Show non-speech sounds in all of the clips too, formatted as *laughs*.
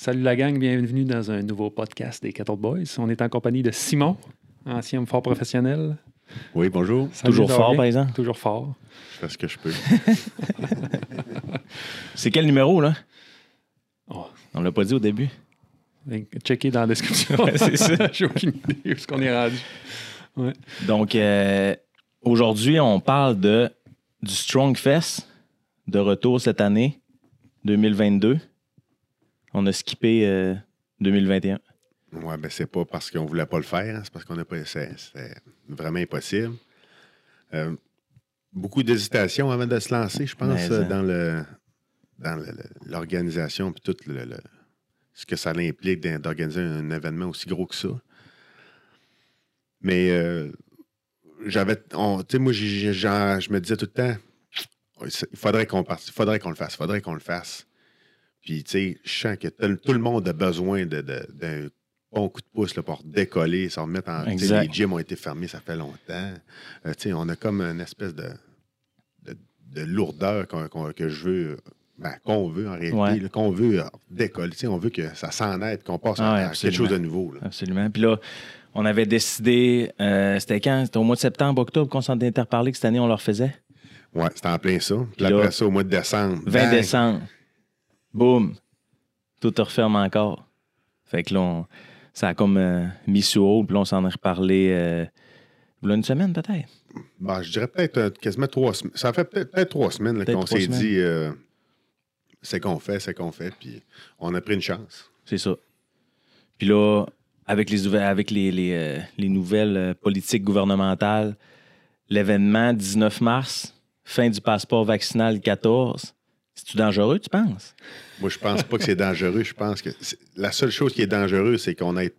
Salut la gang, bienvenue dans un nouveau podcast des Cattle Boys. On est en compagnie de Simon, ancien fort professionnel. Oui, bonjour. Salut, Toujours fort, par exemple. Toujours fort. Je fais ce que je peux. *laughs* C'est quel numéro, là? Oh, On l'a pas dit au début. checker dans la description. Ouais, c'est ça. *laughs* J'ai aucune idée où est-ce qu'on est rendu. Ouais. Donc, euh, aujourd'hui, on parle de, du Strong Fest de retour cette année, 2022. On a skippé euh, 2021. Ouais, ben c'est pas parce qu'on voulait pas le faire, hein, c'est parce qu'on n'a pas. C'est vraiment impossible. Euh, beaucoup d'hésitation avant de se lancer, je pense, euh, ça. dans le dans l'organisation puis tout le, le- ce que ça implique d'organiser un événement aussi gros que ça. Mais euh, j'avais. Tu sais, moi, je me disais tout le temps, il faudrait qu'on parte, il faudrait qu'on le fasse, il faudrait qu'on le fasse. Puis, tu sais, je sens que tout le monde a besoin d'un bon coup de pouce là, pour décoller, se remettre en. Les gyms ont été fermés, ça fait longtemps. Euh, tu sais, on a comme une espèce de, de, de lourdeur que je veux. ben, qu'on veut en réalité, Ouais. qu'on veut euh, décoller. Tu sais, on veut que ça s'en aide, qu'on passe Ah à, quelque chose de nouveau. là. Absolument. Puis là, on avait décidé, euh, c'était quand? C'était au mois de septembre, octobre qu'on s'en était reparlé que cette année, on leur faisait? Ouais, c'était en plein ça. Puis Puis là, après ça, au mois de décembre. 20 bang, décembre. Boum. Tout referme encore. Fait que là, on- ça a comme euh, mis sous haut, puis là, on s'en est reparlé euh, une semaine peut-être. Ben, je dirais peut-être euh, quasiment trois semaines. Ça fait peut-être trois semaines qu'on s'est dit euh, c'est qu'on fait, c'est qu'on fait. Puis on a pris une chance. C'est ça. Puis là, avec les, avec les, les, les nouvelles politiques gouvernementales, l'événement 19 mars, fin du passeport vaccinal le 14, c'est-tu dangereux, tu penses? Moi, je pense pas que c'est dangereux. Je pense que la seule chose qui est dangereuse, c'est qu'on ait-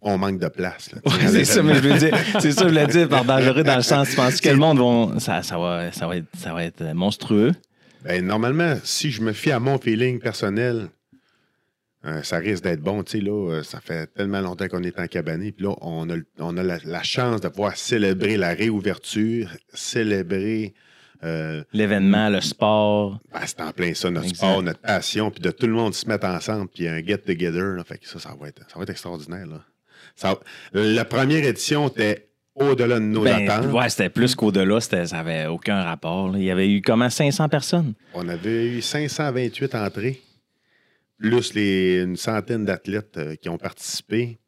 on manque de place. là. c'est ça, mais je veux dire, c'est ça, que je voulais dire par dangereux dans le sens, tu penses que le monde va, ça, ça, va, ça, va être, ça va être monstrueux? Ben, normalement, si je me fie à mon feeling personnel, euh, ça risque d'être bon. Tu sais, là, euh, ça fait tellement longtemps qu'on est en cabané. Puis là, on a, on a la, la chance de pouvoir célébrer la réouverture, célébrer. Euh, L'événement, le sport. ben, c'est en plein ça, notre Exact. sport, notre passion, puis de tout le monde se mettre ensemble, puis un get-together. là. Fait que ça, ça va être, ça va être extraordinaire. Là. Ça- la première édition était au-delà de nos Ben, attentes. ouais, c'était plus qu'au-delà, c'était- ça n'avait aucun rapport. là. Il y avait eu comment 500 personnes? On avait eu 528 entrées, plus les, une centaine d'athlètes euh, qui ont participé,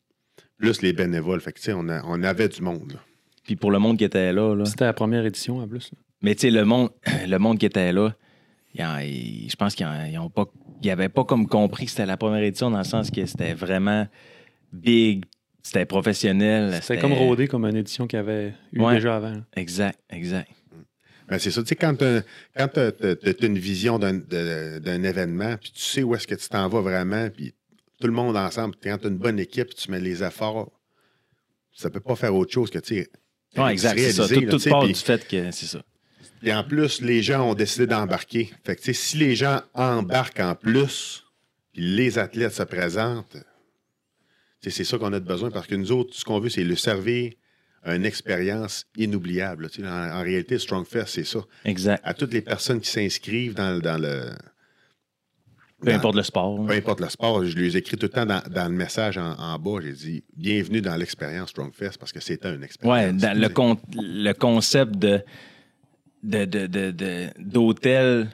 plus les bénévoles. Fait que, tu sais, on, a- on avait du monde. là. Puis pour le monde qui était là, là. C'était la première édition en plus. là. Mais tu sais, le monde, *clears throat* le monde qui était là, ils je pense qu'ils en- ils ont pas, ils pas comme compris que c'était la première édition dans le sens que c'était vraiment big, c'était professionnel. C'était comme rodé comme une édition qu'il y avait eu Ouais. déjà avant. Exact, exact. Ben, c'est ça, tu sais, quand tu as, une vision d'un, événement, puis tu sais où est-ce que tu t'en vas vraiment, puis tout le monde ensemble, quand tu as une bonne équipe, tu mets les efforts, ça peut pas faire autre chose que, tu sais, Ouais, exact, c'est ça. réaliser, Tout, là, tout part du fait que c'est ça. Et en plus, les gens ont décidé d'embarquer. Fait que, si les gens embarquent en plus, puis les athlètes se présentent, c'est ça qu'on a de besoin parce que nous autres, ce qu'on veut, c'est le servir une expérience inoubliable. En, en réalité, Strongfest, c'est ça. Exact. À toutes les personnes qui s'inscrivent dans, le- dans le. Peu dans- importe le sport. peu importe le sport, je les écris tout le temps dans, dans le message en, en bas. J'ai dit bienvenue dans l'expérience Strongfest parce que c'était une expérience. Ouais, dans le, con- le concept de, de, de, de- de- d'hôtel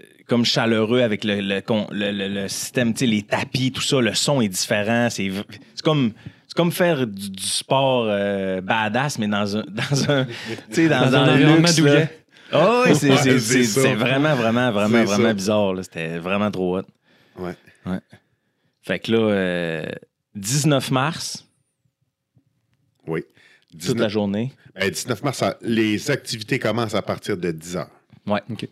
euh, comme chaleureux avec le, le, le- le- système, tu sais, les tapis, tout ça, le son est différent. C'est, c'est comme. C'est comme faire du, du sport euh, badass, mais dans un, *laughs* dans un, tu sais, dans, Dans un luxe, là. Ah oui, c'est, Ouais, c'est, c'est c'est- ça. c'est vraiment, vraiment, vraiment, vraiment ça. bizarre. là. C'était vraiment trop hot. Ouais. Fait que là, euh, 19 mars, Oui. Toute 19, la journée. ben, 19 mars, ça- les activités commencent à partir de 10 heures. Ouais. OK.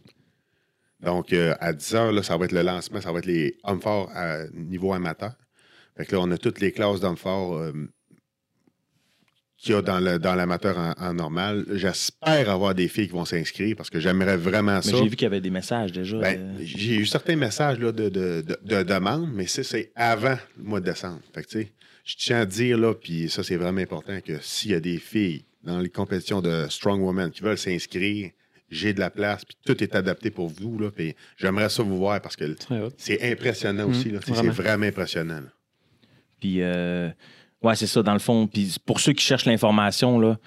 Donc, euh, à 10 heures, là, ça va être le lancement, ça va être les hommes forts à niveau amateur. Fait que là, on a toutes les classes d'hommes forts euh, qu'il y a dans, le, dans l'amateur en, en normal. J'espère avoir des filles qui vont s'inscrire parce que j'aimerais vraiment Mais ça. j'ai vu qu'il y avait des messages déjà. Ben, euh, j'ai eu certains messages là, de, de, de, de demandes, mais ça, c'est avant le mois de décembre. Fait que, tu sais, je tiens à dire, là, puis ça, c'est vraiment important, que s'il y a des filles dans les compétitions de Strong Women qui veulent s'inscrire, j'ai de la place, puis tout est adapté pour vous. Là, puis j'aimerais ça vous voir parce que c'est impressionnant aussi. sais, vraiment. C'est vraiment impressionnant. Puis, euh, ouais, c'est ça, dans le fond. Puis, pour ceux qui cherchent l'information, là,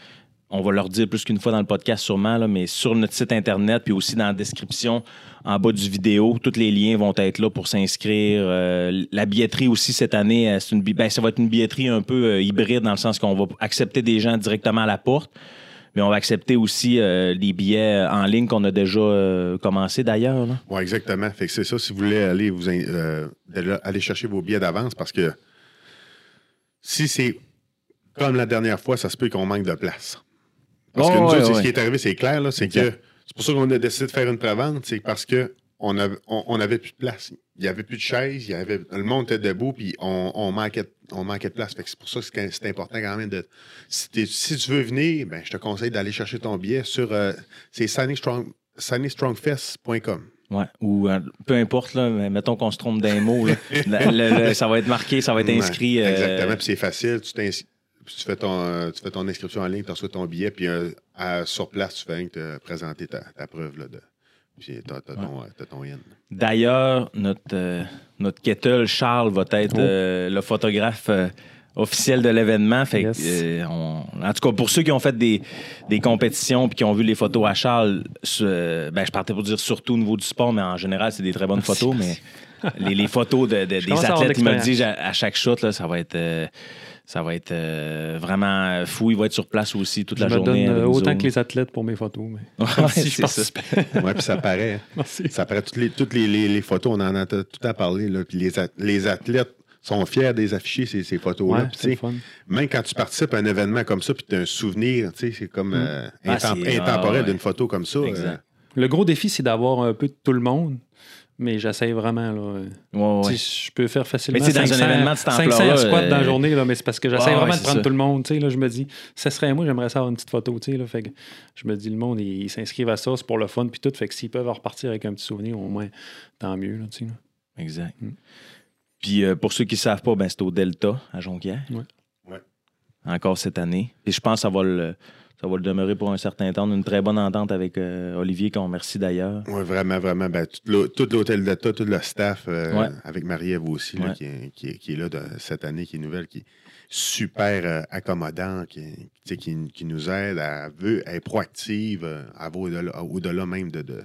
on va leur dire plus qu'une fois dans le podcast sûrement, mais sur notre site Internet, puis aussi dans la description, en bas du vidéo, tous les liens vont être là pour s'inscrire. Euh, la billetterie aussi, cette année, euh, ben, ça va être une billetterie un peu euh, hybride dans le sens qu'on va accepter des gens directement à la porte, mais on va accepter aussi les billets en ligne qu'on a déjà commencé d'ailleurs. Oui, exactement. Fait c'est ça, si vous voulez aller, aller chercher vos billets d'avance, parce que si c'est comme la dernière fois, ça se peut qu'on manque de place. Parce que nous ouais, autres, c'est ouais. ce qui est arrivé, c'est clair, c'est que c'est pour ça qu'on a décidé de faire une prévente, c'est parce que on avait, on, on avait plus de place. Il n'y avait plus de chaises, il y avait, le monde était debout, puis on, on manquait, on manquait de place. C'est pour ça que c'est important quand même de. Si, tu veux venir, ben, je te conseille d'aller chercher ton billet sur. euh, c'est sunnystrongfest.com. Ouais. Ou euh, peu importe, là, mais mettons qu'on se trompe d'un mot. là. *laughs* Le- le- le- ça va être marqué, ça va être inscrit. Ouais, euh, Exactement, puis c'est facile. Tu, tu, fais ton, euh, tu fais ton inscription en ligne, tu reçois ton billet, puis euh, à- sur place, tu fais te présenter ta, ta preuve. Là, de, puis t'as, t'as ton, euh, t'as ton yen. D'ailleurs, notre, euh, notre kettle, Charles, va être Oh. euh, le photographe euh, officiel de l'événement. Fait que, Yes. euh, on- en tout cas, pour ceux qui ont fait des, des compétitions puis qui ont vu les photos à Charles, ce- ben, je partais pour dire surtout au niveau du sport, mais en général, c'est des très bonnes Merci, photos. *laughs* Mais les, les photos de, de- des athlètes, il me à, à chaque shot, là, ça va être. Euh, ça va être euh, vraiment fou. Il va être sur place aussi toute Je la me journée. donne euh, autant que les athlètes pour mes photos. Mais... Ouais, si je participais. Ouais, puis ça paraît. *laughs* Merci. Ça paraît. Toutes les, toutes les, les- les photos, on en a tout à parler. Là, puis les, les athlètes sont fiers des afficher ces, ces photos-là. Ouais, même quand tu participes à un événement comme ça, puis tu as un souvenir, tu sais, c'est comme euh, Ah, intemporel ah, ouais. d'une photo comme ça. Exact. euh, Le gros défi, c'est d'avoir un peu de tout le monde. Mais j'essaie vraiment. Là, Ouais, ouais. Je peux faire facilement Mais tu sais, dans un 500, événement de cette 500 ampleur-là, squats dans la euh, journée, là, mais c'est parce que j'essaie Ouais, ouais, vraiment de prendre ça. tout le monde. Tu sais, Là, je me dis, ça serait moi, j'aimerais ça avoir une petite photo. Tu sais, là, fait que je me dis, le monde, ils s'inscrivent à ça, c'est pour le fun, puis tout. Fait que s'ils peuvent repartir avec un petit souvenir, au moins, tant mieux. Là, tu sais, là. Exact. Mm. Puis euh, pour ceux qui ne savent pas, ben, c'est au Delta à Jonquière. Ouais. Ouais. Encore cette année. Et je pense que ça va le, ça va le demeurer pour un certain temps. Une très bonne entente avec euh, Olivier, qu'on remercie d'ailleurs. Oui, vraiment, vraiment. Ben, tout l'hô- tout l'hôtel d'État, tout le staff, euh, Ouais. avec Marie-Ève aussi, là, Ouais. qui, est, qui est- qui est là de- cette année, qui est nouvelle, qui est super euh, accommodant, qui, nous aide à veut être proactive, euh, à aller au-delà, même de, de,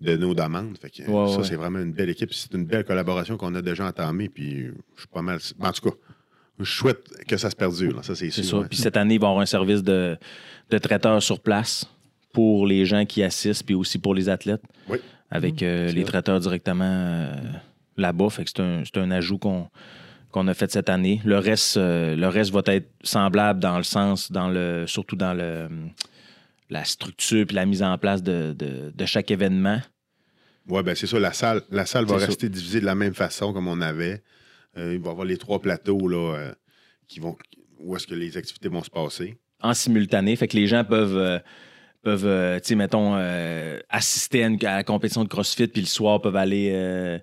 de nos demandes. Fait que, Ouais, ça, c'est vraiment une belle équipe. C'est une belle collaboration qu'on a déjà entamée. Puis je suis pas mal. En tout cas, je souhaite que ça se perdure. là, ça, c'est C'est sûr. ouais. Puis cette année, il va y avoir un service de, de traiteur sur place pour les gens qui assistent, puis aussi pour les athlètes. Oui. Avec euh, c'est les vrai. traiteurs directement euh, là-bas. Fait que c'est un, c'est un ajout qu'on qu'on a fait cette année. Le reste, euh, le reste va être semblable dans le sens, dans le, surtout dans le, la structure puis la mise en place de, de- de chaque événement. Oui, ben c'est ça. La salle, la salle va C'est ça. rester divisée de la même façon comme on avait. Euh, il va y avoir les trois plateaux là, euh, qui vont, où est-ce que les activités vont se passer. en simultané. Fait que les gens peuvent, euh, peuvent euh, tu sais, mettons, euh, assister à, une, à la compétition de CrossFit, puis le soir peuvent aller euh,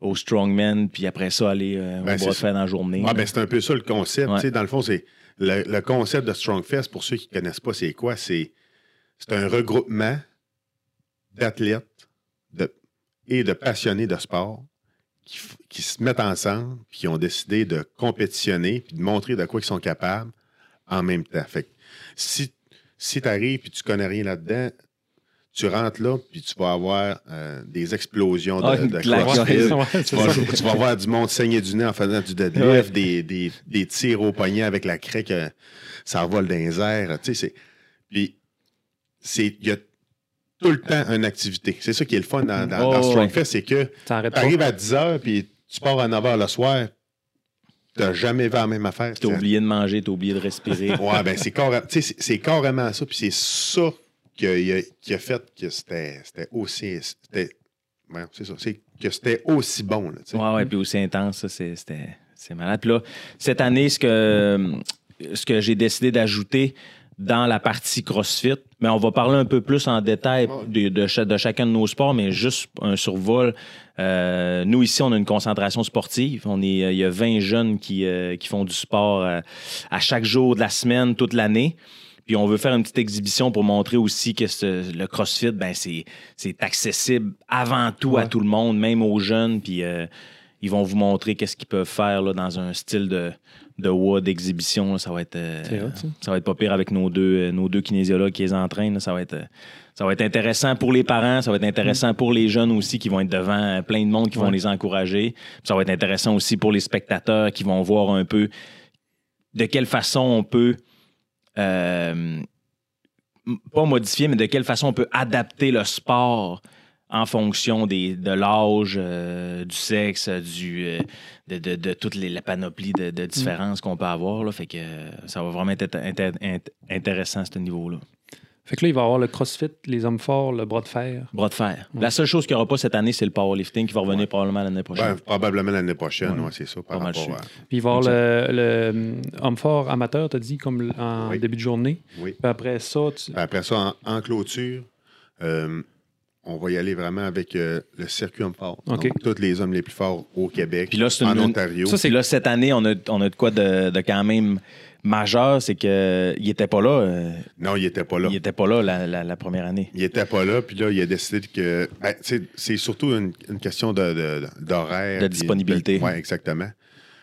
au Strongman, puis après ça, aller Ben, au fer dans la journée. Ah, ben, c'est un peu ça le concept. Ouais. Dans le fond, c'est le, le concept de Strongfest, pour ceux qui ne connaissent pas, c'est quoi? C'est c'est un regroupement d'athlètes de- et de passionnés de sport qui, se mettent ensemble puis qui ont décidé de compétitionner puis de montrer de quoi ils sont capables en même temps. Fait que si, si tu arrives et tu connais rien là-dedans, tu rentres là puis tu vas avoir euh, des explosions de, Ah, de. CrossFit. *laughs* Ouais, Tu vas, tu vas voir du monde saigner du nez en faisant du deadlift, Ouais. des, des, des tirs au poignet avec la craie que ça revole dans les airs. Tu sais, c'est. Puis, c'est. Il y a tout le temps une activité. C'est ça qui est le fun dans, dans, Oh, dans. Strongfest, c'est que T'arrêtes tu arrives à 10 h puis tu pars à 9 h le soir, tu n'as jamais vu la même affaire. T'as oublié de manger, t'as oublié de respirer. *laughs* Ouais, ben c'est carrément, tu sais, c'est- c'est carrément ça. Puis c'est ça qui a, qui a fait que c'était c'était aussi. C'était, ouais, c'est ça. C'est que c'était aussi bon. Là, tu. Ouais, ouais, puis aussi intense, c'était c'est malade. Puis là, cette année, ce que, ce que j'ai décidé d'ajouter dans la partie CrossFit, mais on va parler un peu plus en détail de, de cha- de chacun de nos sports, mais juste un survol. Euh, nous, ici, on a une concentration sportive. On est, il y a 20 jeunes qui, euh, qui font du sport euh, à chaque jour de la semaine, toute l'année. Puis on veut faire une petite exhibition pour montrer aussi que ce- le CrossFit, ben c'est, accessible avant tout à tout le monde, même aux jeunes. Puis euh, ils vont vous montrer qu'est-ce qu'ils peuvent faire là, dans un style de, de WOD d'exhibition. Ça va être euh, hot, ça. ça va être pas pire avec nos deux, euh, nos deux kinésiologues qui les entraînent. là. Ça va être. euh, ça va être intéressant pour les parents, ça va être intéressant pour les jeunes aussi qui vont être devant plein de monde qui vont les encourager. Ça va être intéressant aussi pour les spectateurs qui vont voir un peu de quelle façon on peut euh, pas modifier, mais de quelle façon on peut adapter le sport en fonction des, de l'âge, euh, du sexe, du, euh, de, de, de toute les, la panoplie de, de différences qu'on peut avoir. Là. Fait que euh, ça va vraiment être inté- int- intéressant à ce niveau-là. Fait que là, il va y avoir le CrossFit, les hommes forts, le bras de fer. Bras de fer. La seule chose qu'il n'y aura pas cette année, c'est le powerlifting qui va revenir probablement l'année prochaine. Ben, probablement l'année prochaine, Ouais. ouais, c'est ça, par Pas mal rapport sûr. à... Puis il va y avoir le, le, homme fort amateur, t'as dit, comme en Oui. début de journée. Oui. Puis après ça, tu... Après ça, en, en clôture, euh, on va y aller vraiment avec euh, le circuit homme fort. OK. Donc, tous les hommes les plus forts au Québec, Puis là, c'est en une- Ontario. Ça, c'est là, cette année, on a, on a de quoi de, de quand même majeur, c'est qu'il n'était pas là. euh, Non, il n'était pas là. il était pas là la, la- la première année. Il était pas là, puis là, il a décidé que. ben, c'est c'est surtout une, une question de- de- d'horaire. De disponibilité. Oui, exactement.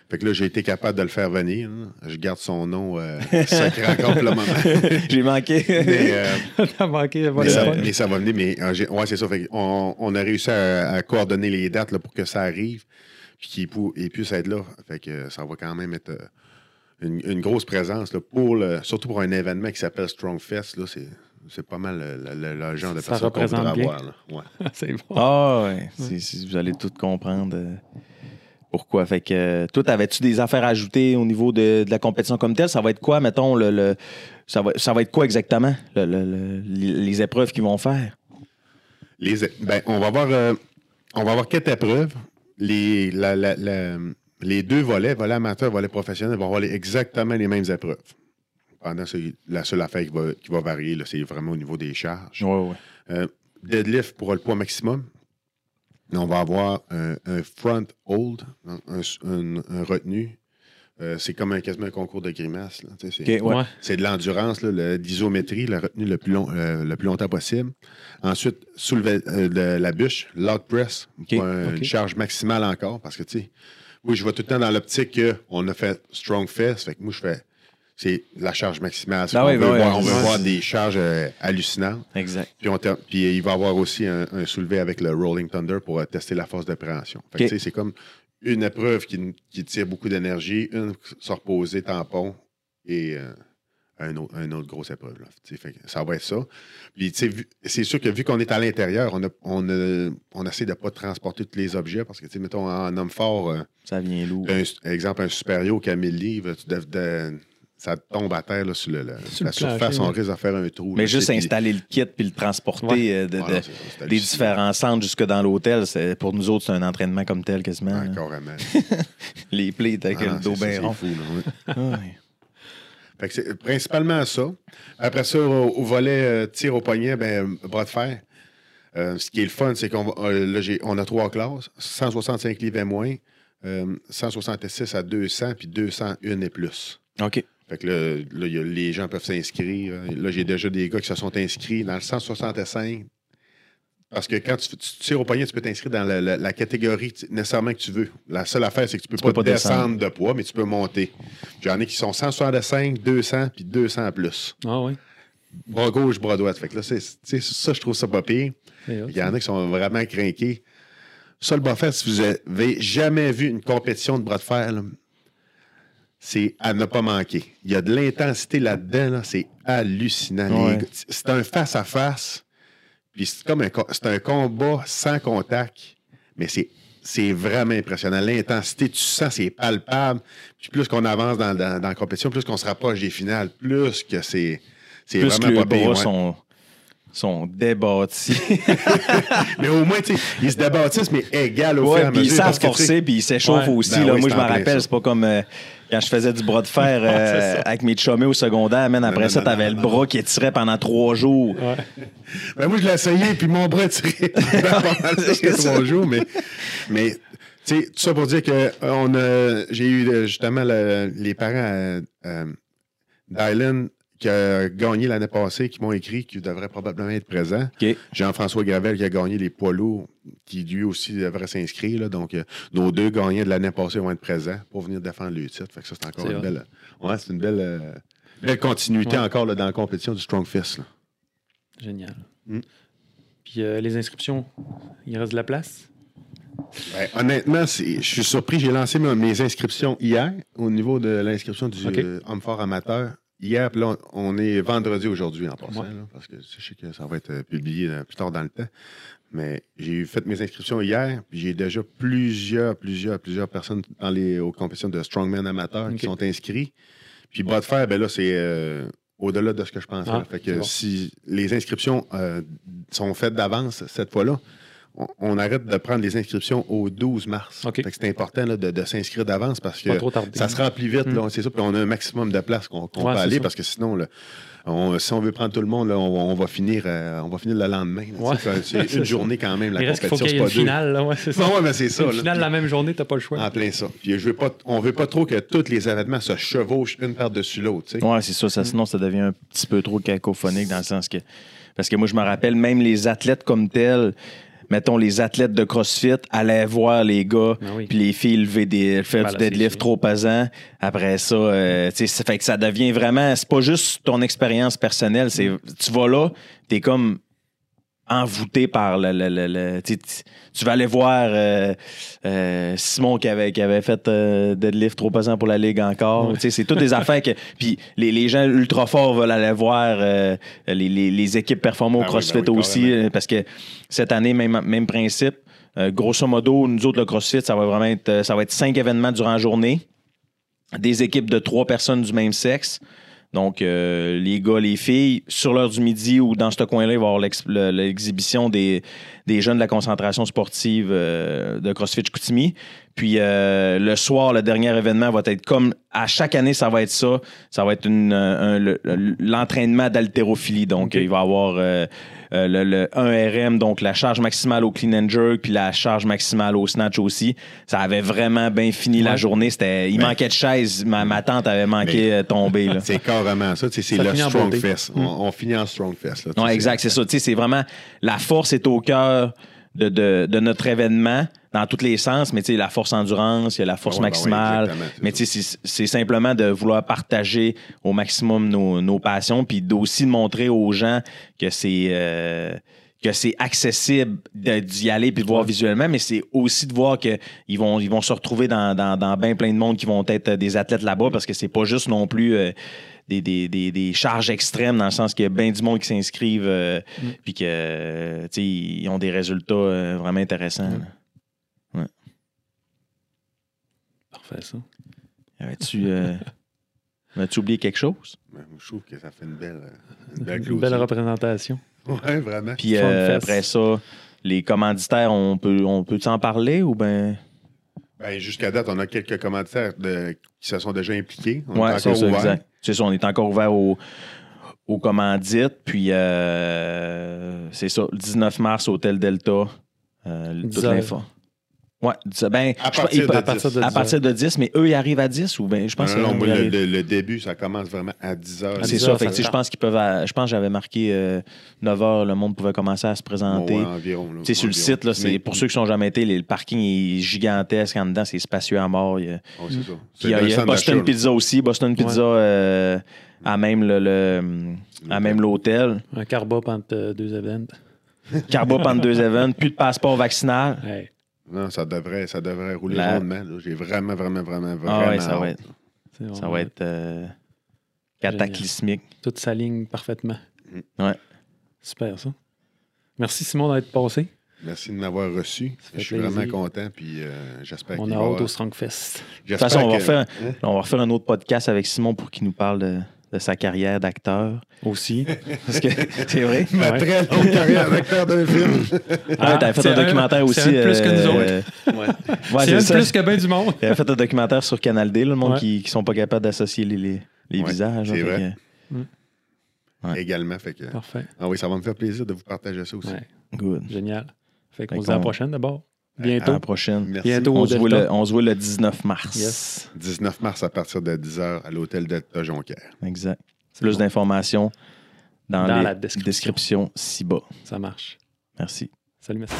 Fait que là, j'ai été capable de le faire venir. hein. Je garde son nom euh, *laughs* secret encore pour le moment. *laughs* J'ai manqué. mais, euh, *laughs* T'as manqué mais, ça, mais ça va venir. Mais euh, ouais, c'est ça. Fait on, on a réussi à, à coordonner les dates là, pour que ça arrive, puis qu'il puisse être là. Fait que ça va quand même être euh, une, une grosse présence, là, pour le, surtout pour un événement qui s'appelle Strongfest. Là, c'est, c'est pas mal le, le- le- le genre de Ça personnes qu'on représente voudrait avoir. Ouais. c'est bon. Ah ouais, vous allez tout comprendre euh, pourquoi? Fait que euh, toi, avais-tu des affaires à ajouter au niveau de, de la compétition comme telle? Ça va être quoi, mettons, le, le- ça, va, ça va être quoi exactement, le- le- le- les épreuves qu'ils vont faire? Les, ben, on va avoir, euh, on va avoir quatre épreuves. Les, la- la- la- les deux volets, volet amateur, volet professionnel, vont avoir les- exactement les mêmes épreuves. Pendant la seule affaire qui va, qui va varier, c'est vraiment au niveau des charges. Ouais, ouais. Euh, deadlift pour le poids maximum. On va avoir un, un front hold, un, un- un retenu. Euh, c'est comme un, quasiment un concours de grimaces. c'est- ouais. De l'endurance, l'isométrie, la retenue le plus, long, euh, le plus longtemps possible. Ensuite, soulever euh, la bûche, log press, pour un- ok. une charge maximale encore, parce que, tu sais, oui, je vais tout le temps dans l'optique qu'on a fait strong fest, fait que moi, je fais, c'est la charge maximale. Ah veut ben oui, voir, on veut voir des charges euh, hallucinantes. Exact. Puis, on puis il va y avoir aussi un, un soulevé avec le Rolling Thunder pour euh, tester la force de préhension. Fait que, Ok. tu sais, c'est comme une épreuve qui, qui tire beaucoup d'énergie, une se reposer, tampon, et euh, un, autre, un autre grosse épreuve. Là. Fait que ça va être ça. Puis, c'est sûr que vu qu'on est à l'intérieur, on, a, on, a- on essaie de ne pas transporter tous les objets parce que, tu sais, mettons, en homme fort, euh, Ça vient lourd. un, exemple, un supérieur qui a 1000 livres, tu dev- de- ça tombe à terre là, sur, le, le- Sur la le surface, plancher, on ouais. risque de faire un trou. Mais là, juste puis- installer le kit puis le transporter Ouais. euh, de, Ah, non, des différents centres jusque dans l'hôtel, c'est- pour nous autres, c'est un entraînement comme tel quasiment. Là. carrément. *laughs* Les plates avec Ah, le dos bien c'est rond. fou, là, ouais. Ah, *laughs* ouais. Fait que c'est principalement ça. Après ça, au, au volet euh, tir au poignet, ben, bras de fer. Euh, ce qui est le fun, c'est qu'on euh, on a trois classes 165 livres et moins, euh, 166 à 200, puis 201 et plus. OK. Fait que là, là, il y a- les gens peuvent s'inscrire. Là, j'ai déjà des gars qui se sont inscrits dans le 165. Parce que quand tu, tu tires au poignet, tu peux t'inscrire dans la, la- la catégorie nécessairement que tu veux. La seule affaire, c'est que tu peux Tu pas, peux pas descendre de poids, mais tu peux monter. J'en ai qui sont 165, 200, puis 200 plus. Ah oui. Bras gauche, bras droit. Fait que là, c'est, ça, je trouve ça pas pire. Il y en a qui sont vraiment craqués. Ça, le bras de fer, si vous avez jamais vu une compétition de bras de fer, c'est à ne pas manquer. Il y a de l'intensité là-dedans, là, c'est hallucinant. Les Ouais. C'est un face-à-face, puis c'est comme un, un combat sans contact, mais c'est, c'est vraiment impressionnant. L'intensité, tu sens, c'est palpable. Puis plus qu'on avance dans, dans- dans la compétition, plus qu'on se rapproche des finales, plus que c'est, c'est Plus que vraiment les pas pire. bras ouais. sont, sont débâtis. *laughs* Mais au moins, ils se débattissent, mais égal au fur et Ouais, à puis ils mesure. savent que, forcer, puis ils s'échauffent Ouais. aussi. Ben là. oui, Moi, je me en plein rappelle, c'est pas comme euh, quand je faisais du bras de fer *laughs* euh, avec mes chummés au secondaire. Man, après non, ça, t'avais non, le non. bras qui étirait pendant trois jours. Ouais. Ben moi, je l'ai essayé, puis mon bras tiré *laughs* pendant *laughs* trois jours, mais, mais tu sais, tout ça pour dire que euh, on a, j'ai eu euh, justement le- les parents euh, euh, d'Island qui a gagné l'année passée, qui m'ont écrit, qui devrait probablement être présent. Jean-François Gravel qui a gagné les poids lourds, qui lui aussi devrait s'inscrire. Donc, euh, nos deux gagnants de l'année passée vont être présents pour venir défendre le titre. Fait que ça, c'est encore une belle, ouais, c'est une belle, euh, belle continuité Ouais. encore là, dans la compétition du Strong Fist. là. Génial. Mm. Puis euh, les inscriptions, il reste de la place? Ben, honnêtement, je suis surpris. J'ai lancé mes, mes inscriptions hier au niveau de l'inscription du euh, homme fort amateur. Hier, puis là, on est vendredi aujourd'hui en passant, là, parce que je sais que ça va être euh, publié euh, plus tard dans le temps. Mais j'ai fait mes inscriptions hier, puis j'ai déjà plusieurs, plusieurs, plusieurs personnes dans les, aux compétitions de strongman amateurs OK. qui sont inscrits. Puis bras de fer, ben là, c'est euh, au-delà de ce que je pensais. Ah, fait que bon. si les inscriptions euh, sont faites d'avance cette fois-là, on, on arrête de prendre les inscriptions au 12 mars. C'est important là, de, de s'inscrire d'avance parce que ça se remplit vite, là, c'est ça. Puis on a un maximum de place qu'on Ouais, peut aller ça. parce que sinon, là, on- si on veut prendre tout le monde, là, on, on va finir, euh, on va finir le lendemain. Ouais. C'est *laughs* une journée quand même, la il reste qu'il faut compétition, qu'il y ait c'est une pas deux. finale. Là, ouais, c'est ça. *laughs* Non, ouais, mais c'est ça. Une finale la même journée, t'as pas le choix. En plein ça. Puis je veux pas, on veut pas trop que tous les événements se chevauchent une par-dessus l'autre. Ouais, c'est ça, ça. Sinon, ça devient un petit peu trop cacophonique dans le sens que. Parce que moi, je me rappelle, même les athlètes comme tels, mettons les athlètes de CrossFit, allaient voir les gars, Ah oui. puis les filles lever des, faire Ben du deadlift trop pesant. Après ça, euh, tu sais, ça fait que ça devient vraiment. C'est pas juste ton expérience personnelle. C'est, tu vas là, t'es comme envoûté par le. le- le- le- tu, tu- vas aller voir euh, euh, Simon qui avait, qui avait fait euh, deadlift trop pesant pour la ligue encore. Ouais. C'est toutes des affaires que. *laughs* Puis les, les gens ultra forts veulent aller voir les, les- les équipes performer au Ah oui, CrossFit ben oui, aussi. parce que cette année, même, même principe. Grosso modo, nous autres, le CrossFit, ça va vraiment être, ça va être cinq événements durant la journée. Des équipes de trois personnes du même sexe. Donc, euh, les gars, les filles, sur l'heure du midi ou dans ce coin-là, il va y avoir l'ex- le- l'exhibition des, des jeunes de la concentration sportive euh, de CrossFit Chicoutimi. Puis euh, le soir, le dernier événement va être comme à chaque année, ça va être ça. Ça va être une, euh, un- l'entraînement d'haltérophilie. Donc, il va y avoir euh, le, le 1RM, donc la charge maximale au clean and jerk, puis la charge maximale au snatch aussi. Ça avait vraiment bien fini la journée. C'était, il manquait de chaises. Ma, ma tante avait manqué Mais- tomber. *laughs* C'est carrément ça. C'est Ça le Strong. Fest. On, on finit en Strong Fest. là, sais, exact, c'est ça. Tu sais, c'est vraiment la force est au cœur de, de, de notre événement dans tous les sens, mais tu sais, la force endurance, il y a la force ben ouais, maximale. mais tu sais, c'est- simplement de vouloir partager au maximum nos, nos passions, puis d'aussi de montrer aux gens que c'est euh, que c'est accessible d'y aller puis de voir visuellement, mais c'est aussi de voir que ils vont ils vont se retrouver dans, dans, dans bien plein de monde qui vont être des athlètes là-bas parce que c'est pas juste non plus euh, des, des, des, des charges extrêmes dans le sens qu'il y a bien du monde qui s'inscrivent euh, puis que euh, tu ils ont des résultats euh, vraiment intéressants. là. Parfait, ça. Avais-tu euh, *laughs* avais-tu oublié quelque chose? Ouais, Je trouve que ça fait une belle, euh, une *laughs* belle Une belle représentation. Ouais, vraiment. Puis euh, après ça, les commanditaires, on peut on peut en parler ou ben? Ben, Jusqu'à date, on a quelques commentaires de- qui se sont déjà impliqués. On Ouais, est c'est ça, exact. C'est ça, on est encore ouvert aux, aux commandites. Puis, euh, c'est ça, le 19 mars, Hôtel Delta. Euh, toute 10 heures. l'info. Ouais, ben, À partir de à 10. partir de, 10 à partir de 10, mais eux, ils arrivent à 10 ou ben, je pense Non, non, que moi, ils le, arrivent- le- le début, ça commence vraiment à 10 heures. C'est 10 ça, fait je pense qu'ils peuvent. à- je pense que j'avais marqué euh, 9 heures, le monde pouvait commencer à se présenter. Bon, ouais, environ. là, Tu sais, sur le site, là, Mais- pour ceux qui sont jamais été, les- le parking est gigantesque en dedans, c'est spacieux à mort. Il y a, Oh, c'est ça. C'est il y a, dans le il y a centre Boston. Pizza aussi. Boston Pizza euh, à même le, le- à même l'hôtel. Un carbo entre euh, deux événements. Carbo entre deux *laughs* événements. Plus de passeport vaccinal. Hey, Non, ça devrait, ça devrait rouler La- rondement. J'ai vraiment, vraiment, vraiment, vraiment. Ah ouais, ça va être, ça va être euh, cataclysmique. Tout s'aligne parfaitement. Ouais. Super, ça. Merci, Simon, d'être passé. Merci de m'avoir reçu. Je suis plaisir. vraiment content. Puis euh, j'espère On a hâte au Strongfest. De toute façon, on va, que- Hein? on va refaire un autre podcast avec Simon pour qu'il nous parle de, de sa carrière d'acteur. Aussi. *laughs* Parce que c'est vrai. Ma Ouais. très longue carrière d'acteur d'un film. Ah, t'avais fait un documentaire aussi. C'est plus que nous autres. euh, Ouais. ouais, c'est plus que bien du monde. Il avait fait un documentaire sur Canal D, là, le monde Ouais. qui ne sont pas capables d'associer les, les, les Ouais, visages. c'est hein, vrai. Ouais. Également. Fait que... Parfait. Ah oui, ça va me faire plaisir de vous partager ça aussi. Good. génial. Fait qu'on se dit à la prochaine d'abord. À Bientôt. la prochaine. Merci. Bientôt. On se, voit le, on se voit le 19 mars. Yes. 19 mars à partir de 10h à l'hôtel Delta Jonquière. Exact. Plus bon. d'informations dans, Dans les la description. ci-bas. Ça marche. Merci. Salut, merci.